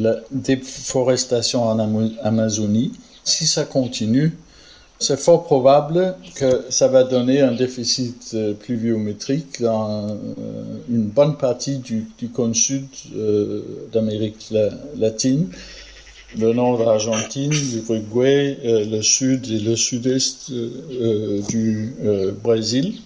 la déforestation en Amazonie. Si ça continue, c'est fort probable que ça va donner un déficit euh, pluviométrique dans euh, une bonne partie du, du cône sud euh, d'Amérique latine, le nord de l'Argentine, l'Uruguay, le sud et le sud-est du Brésil.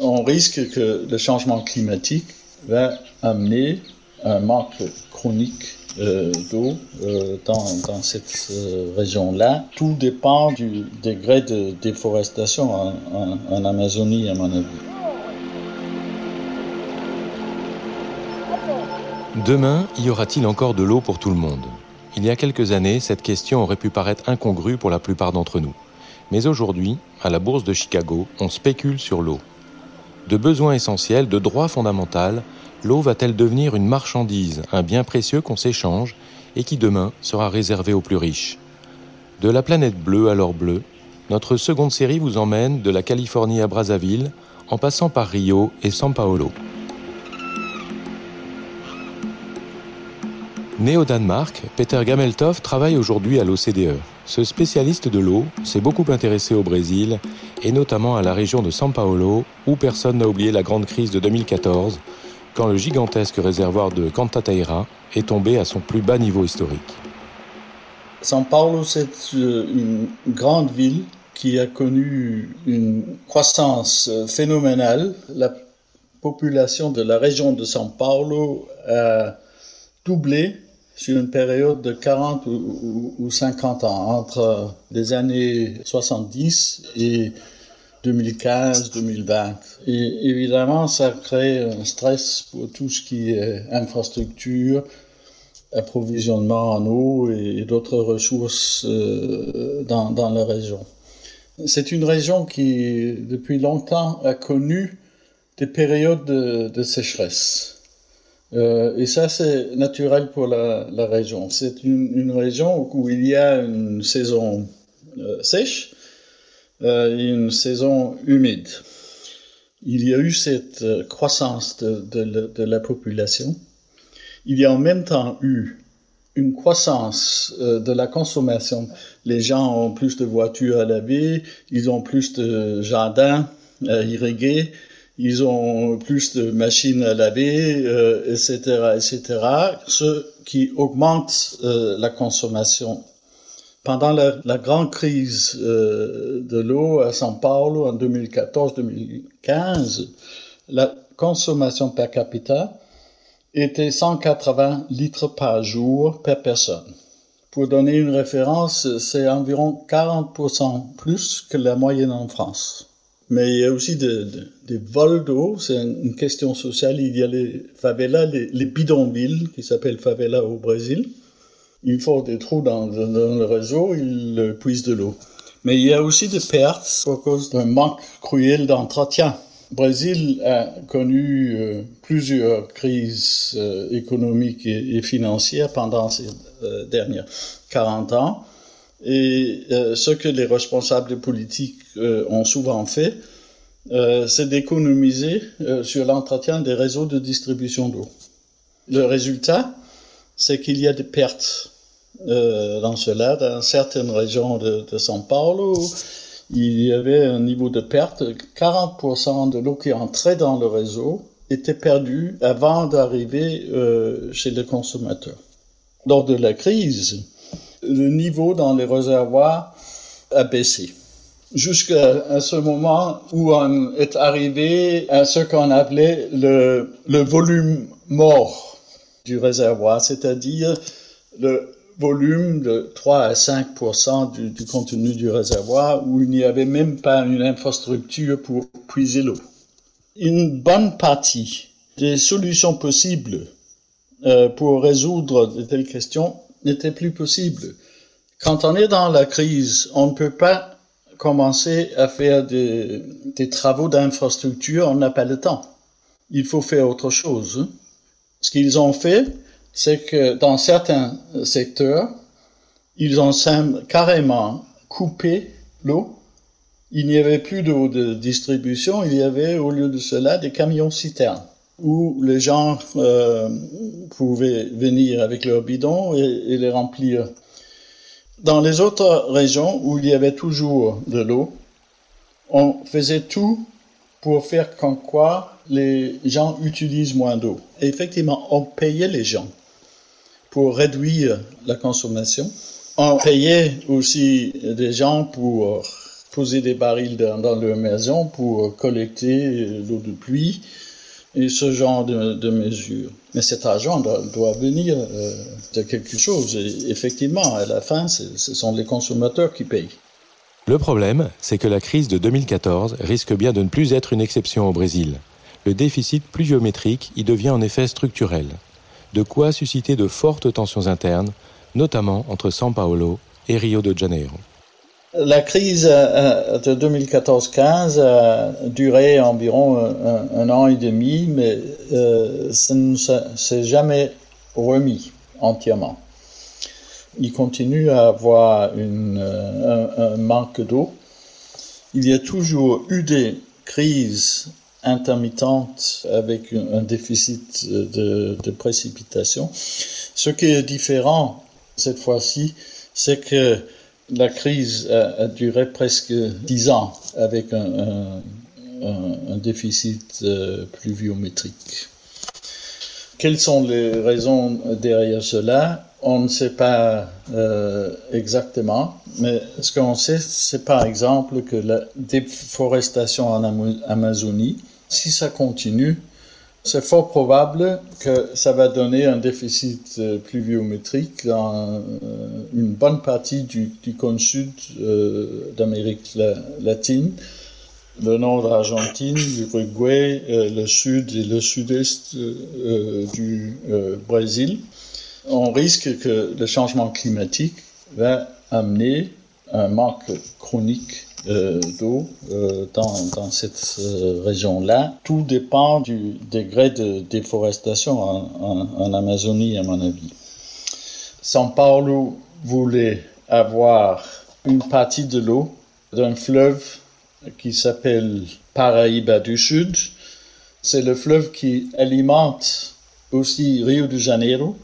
On risque que le changement climatique va amener un manque chronique euh, d'eau euh, dans, cette euh, région-là. Tout dépend du degré de déforestation en, en, en Amazonie, à mon avis. Demain, y aura-t-il encore de l'eau pour tout le monde? Il y a quelques années, cette question aurait pu paraître incongrue pour la plupart d'entre nous. Mais aujourd'hui, à la bourse de Chicago, on spécule sur l'eau. De besoins essentiels, de droits fondamentaux, l'eau va-t-elle devenir une marchandise, un bien précieux qu'on s'échange et qui demain sera réservé aux plus riches? De la planète bleue à l'or bleu, notre seconde série vous emmène de la Californie à Brazzaville, en passant par Rio et São Paulo. Né au Danemark, Peter Gameltoft travaille aujourd'hui à l'OCDE. Ce spécialiste de l'eau s'est beaucoup intéressé au Brésil et notamment à la région de São Paulo où personne n'a oublié la grande crise de 2014 quand le gigantesque réservoir de Cantateira est tombé à son plus bas niveau historique. São Paulo, c'est euh, une grande ville qui a connu une croissance euh, phénoménale. La population de la région de São Paulo a doublé sur une période de 40 ou 50 ans, entre les années 70 et 2015-2020. Et évidemment, ça crée un stress pour tout ce qui est infrastructure, approvisionnement en eau et, d'autres ressources euh, dans, la région. C'est une région qui, depuis longtemps, a connu des périodes de, de sécheresse. Euh, et ça, c'est naturel pour la, région. C'est une, région où il y a une saison euh, sèche, euh, une saison humide. Il y a eu cette croissance de, de, la population. Il y a en même temps eu une croissance de la consommation. Les gens ont plus de voitures à laver, ils ont plus de jardins à irriguer, ils ont plus de machines à laver, euh, etc., etc., ce qui augmente euh, la consommation pendant la, la grande crise euh, de l'eau à São Paulo en 2014-2015, la consommation per capita était 180 litres par jour per personne. Pour donner une référence, c'est environ 40% plus que la moyenne en France. Mais il y a aussi des de, de vols d'eau, c'est une question sociale. Il y a les favelas, les, les bidonvilles, qui s'appellent favelas au Brésil, il faut des trous dans, le réseau, il puise de l'eau. Mais il y a aussi des pertes à cause d'un manque cruel d'entretien. Le Brésil a connu euh, plusieurs crises euh, économiques et, et, financières pendant ces euh, dernières 40 ans. Et euh, ce que les responsables politiques euh, ont souvent fait, euh, c'est d'économiser sur l'entretien des réseaux de distribution d'eau. Le résultat, c'est qu'il y a des pertes dans cela. Dans certaines régions de, de São Paulo, il y avait un niveau de perte. 40% de l'eau qui entrait dans le réseau était perdue avant d'arriver chez les consommateurs. Lors de la crise, le niveau dans les réservoirs a baissé jusqu'à ce moment où on est arrivé à ce qu'on appelait le, volume mort du réservoir, c'est-à-dire le volume de 3 à 5 du, du, contenu du réservoir où il n'y avait même pas une infrastructure pour puiser l'eau. Une bonne partie des solutions possibles euh, pour résoudre de telles questions n'était plus possible. Quand on est dans la crise, on ne peut pas commencer à faire des, travaux d'infrastructure, on n'a pas le temps. Il faut faire autre chose. Ce qu'ils ont fait, c'est que dans certains secteurs, ils ont carrément coupé l'eau. Il n'y avait plus d'eau de distribution, il y avait au lieu de cela des camions citernes. Où les gens euh, pouvaient venir avec leur bidon et, les remplir. Dans les autres régions où il y avait toujours de l'eau, on faisait tout pour faire comme quoi les gens utilisent moins d'eau. Effectivement, on payait les gens pour réduire la consommation. On payait aussi des gens pour poser des barils dans, leur maison pour collecter l'eau de pluie et ce genre de, mesures. Mais cet argent doit, venir euh, de quelque chose. Et effectivement, à la fin, ce sont les consommateurs qui payent. Le problème, c'est que la crise de 2014 risque bien de ne plus être une exception au Brésil. Le déficit pluviométrique y devient en effet structurel. De quoi susciter de fortes tensions internes, notamment entre São Paulo et Rio de Janeiro. La crise euh, de 2014-15 a duré environ un, an et demi, mais euh, ça ne s'est jamais remis entièrement. Il continue à avoir euh, un, manque d'eau. Il y a toujours eu des crises intermittentes avec un, déficit de, de précipitation. Ce qui est différent cette fois-ci, c'est que la crise a, duré presque dix ans avec un, déficit euh, pluviométrique. Quelles sont les raisons derrière cela? On ne sait pas euh, exactement, mais ce qu'on sait, c'est par exemple que la déforestation en Amazonie, si ça continue, c'est fort probable que ça va donner un déficit euh, pluviométrique dans euh, une bonne partie du, du cône sud euh, d'Amérique latine, le nord de l'Argentine, l'Uruguay, le sud et le sud-est du Brésil. On risque que le changement climatique va amener un manque chronique euh, d'eau euh, dans, cette euh, région-là. Tout dépend du degré de déforestation en, en, Amazonie, à mon avis. São Paulo voulait avoir une partie de l'eau d'un fleuve qui s'appelle Paraíba du Sud. C'est le fleuve qui alimente aussi Rio de Janeiro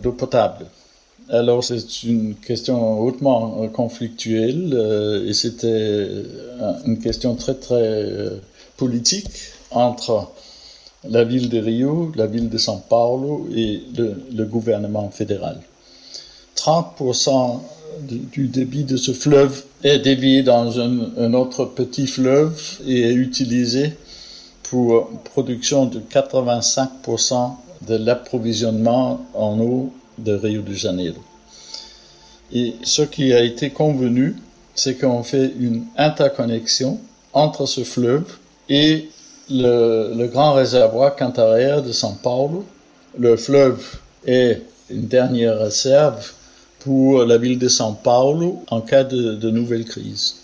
d'eau potable. Alors c'est une question hautement conflictuelle euh, et c'était euh, une question très très euh, politique entre la ville de Rio, la ville de São Paulo et le, gouvernement fédéral. 30% du, débit de ce fleuve est dévié dans un, un, autre petit fleuve et est utilisé pour production de 85% de l'approvisionnement en eau de Rio de Janeiro. Et ce qui a été convenu, c'est qu'on fait une interconnexion entre ce fleuve et le, grand réservoir Cantareira de São Paulo. Le fleuve est une dernière réserve pour la ville de São Paulo en cas de, nouvelle crise.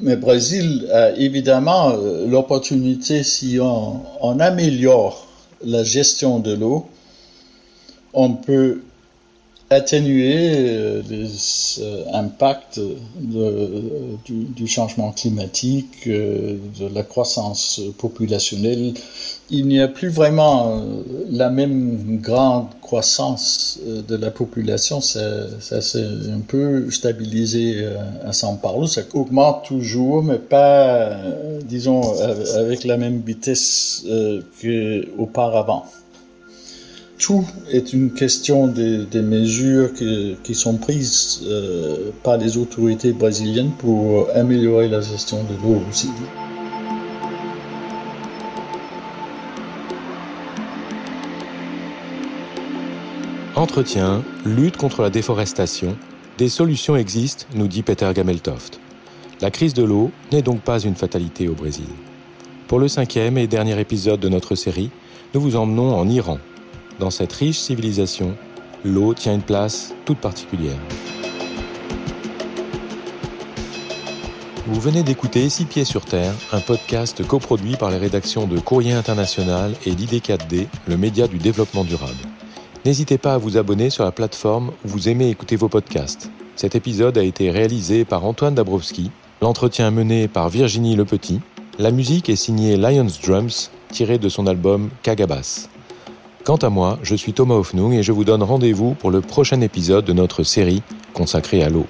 Mais Brésil a évidemment euh, l'opportunité, si on améliore la gestion de l'eau, on peut atténuer euh, les euh, impacts du, changement climatique, euh, de la croissance populationnelle. Il n'y a plus vraiment la même grande croissance de la population. Ça, ça s'est un peu stabilisé à São Paulo. Ça augmente toujours, mais pas, disons, avec la même vitesse qu'auparavant tout est une question des, mesures qui, sont prises euh, par les autorités brésiliennes pour améliorer la gestion de l'eau aussi. Entretien, lutte contre la déforestation, des solutions existent, nous dit Peter Gameltoft. La crise de l'eau n'est donc pas une fatalité au Brésil. Pour le cinquième et dernier épisode de notre série, nous vous emmenons en Iran, dans cette riche civilisation, l'eau tient une place toute particulière. Vous venez d'écouter Six Pieds sur Terre, un podcast coproduit par les rédactions de Courrier International et d'ID4D, le média du développement durable. N'hésitez pas à vous abonner sur la plateforme où vous aimez écouter vos podcasts. Cet épisode a été réalisé par Antoine Dabrowski, l'entretien mené par Virginie Lepetit, la musique est signée Lions Drums tiré de son album Kagabas. Quant à moi, je suis Thomas Hoffnung et je vous donne rendez-vous pour le prochain épisode de notre série consacrée à l'eau.